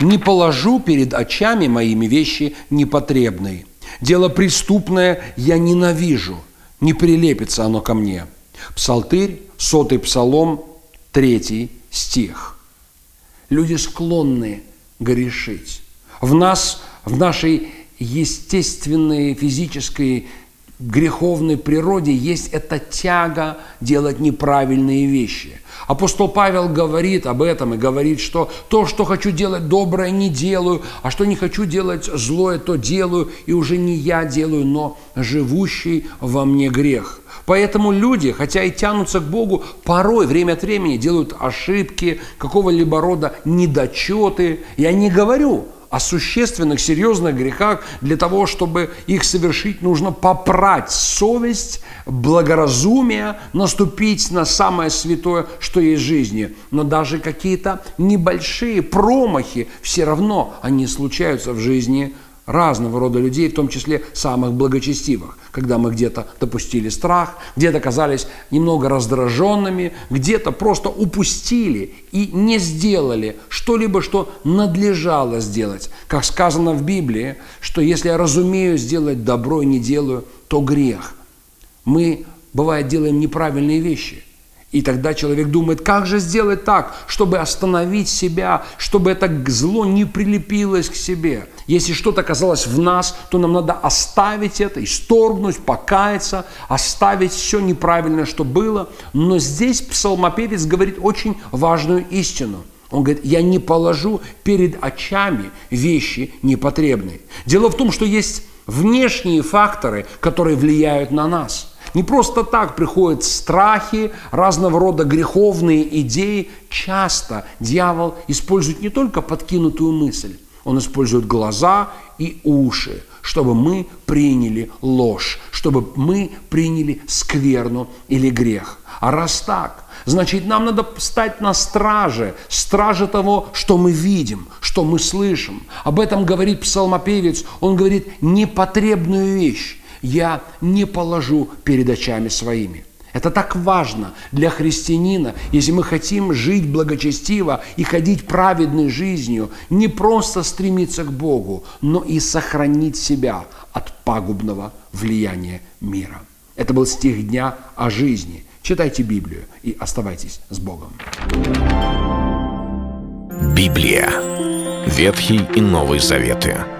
Не положу перед очами моими вещи непотребные. Дело преступное я ненавижу, не прилепится оно ко мне. Псалтырь, сотый псалом, третий стих. Люди склонны грешить. В нас, в нашей естественной физической греховной природе есть эта тяга делать неправильные вещи. Апостол Павел говорит об этом и говорит, что то, что хочу делать доброе, не делаю, а что не хочу делать злое, то делаю, и уже не я делаю, но живущий во мне грех. Поэтому люди, хотя и тянутся к Богу, порой время от времени делают ошибки, какого-либо рода недочеты. Я не говорю о существенных, серьезных грехах, для того, чтобы их совершить, нужно попрать совесть, благоразумие, наступить на самое святое, что есть в жизни. Но даже какие-то небольшие промахи, все равно они случаются в жизни разного рода людей, в том числе самых благочестивых, когда мы где-то допустили страх, где-то оказались немного раздраженными, где-то просто упустили и не сделали что-либо, что надлежало сделать. Как сказано в Библии, что если я разумею сделать добро и не делаю, то грех. Мы, бывает, делаем неправильные вещи – и тогда человек думает, как же сделать так, чтобы остановить себя, чтобы это зло не прилепилось к себе. Если что-то оказалось в нас, то нам надо оставить это, исторгнуть, покаяться, оставить все неправильное, что было. Но здесь псалмопевец говорит очень важную истину. Он говорит, я не положу перед очами вещи непотребные. Дело в том, что есть внешние факторы, которые влияют на нас – не просто так приходят страхи, разного рода греховные идеи. Часто дьявол использует не только подкинутую мысль, он использует глаза и уши, чтобы мы приняли ложь, чтобы мы приняли скверну или грех. А раз так, значит, нам надо стать на страже, страже того, что мы видим, что мы слышим. Об этом говорит псалмопевец. Он говорит непотребную вещь я не положу перед очами своими. Это так важно для христианина, если мы хотим жить благочестиво и ходить праведной жизнью, не просто стремиться к Богу, но и сохранить себя от пагубного влияния мира. Это был стих дня о жизни. Читайте Библию и оставайтесь с Богом. Библия. Ветхий и Новый Заветы.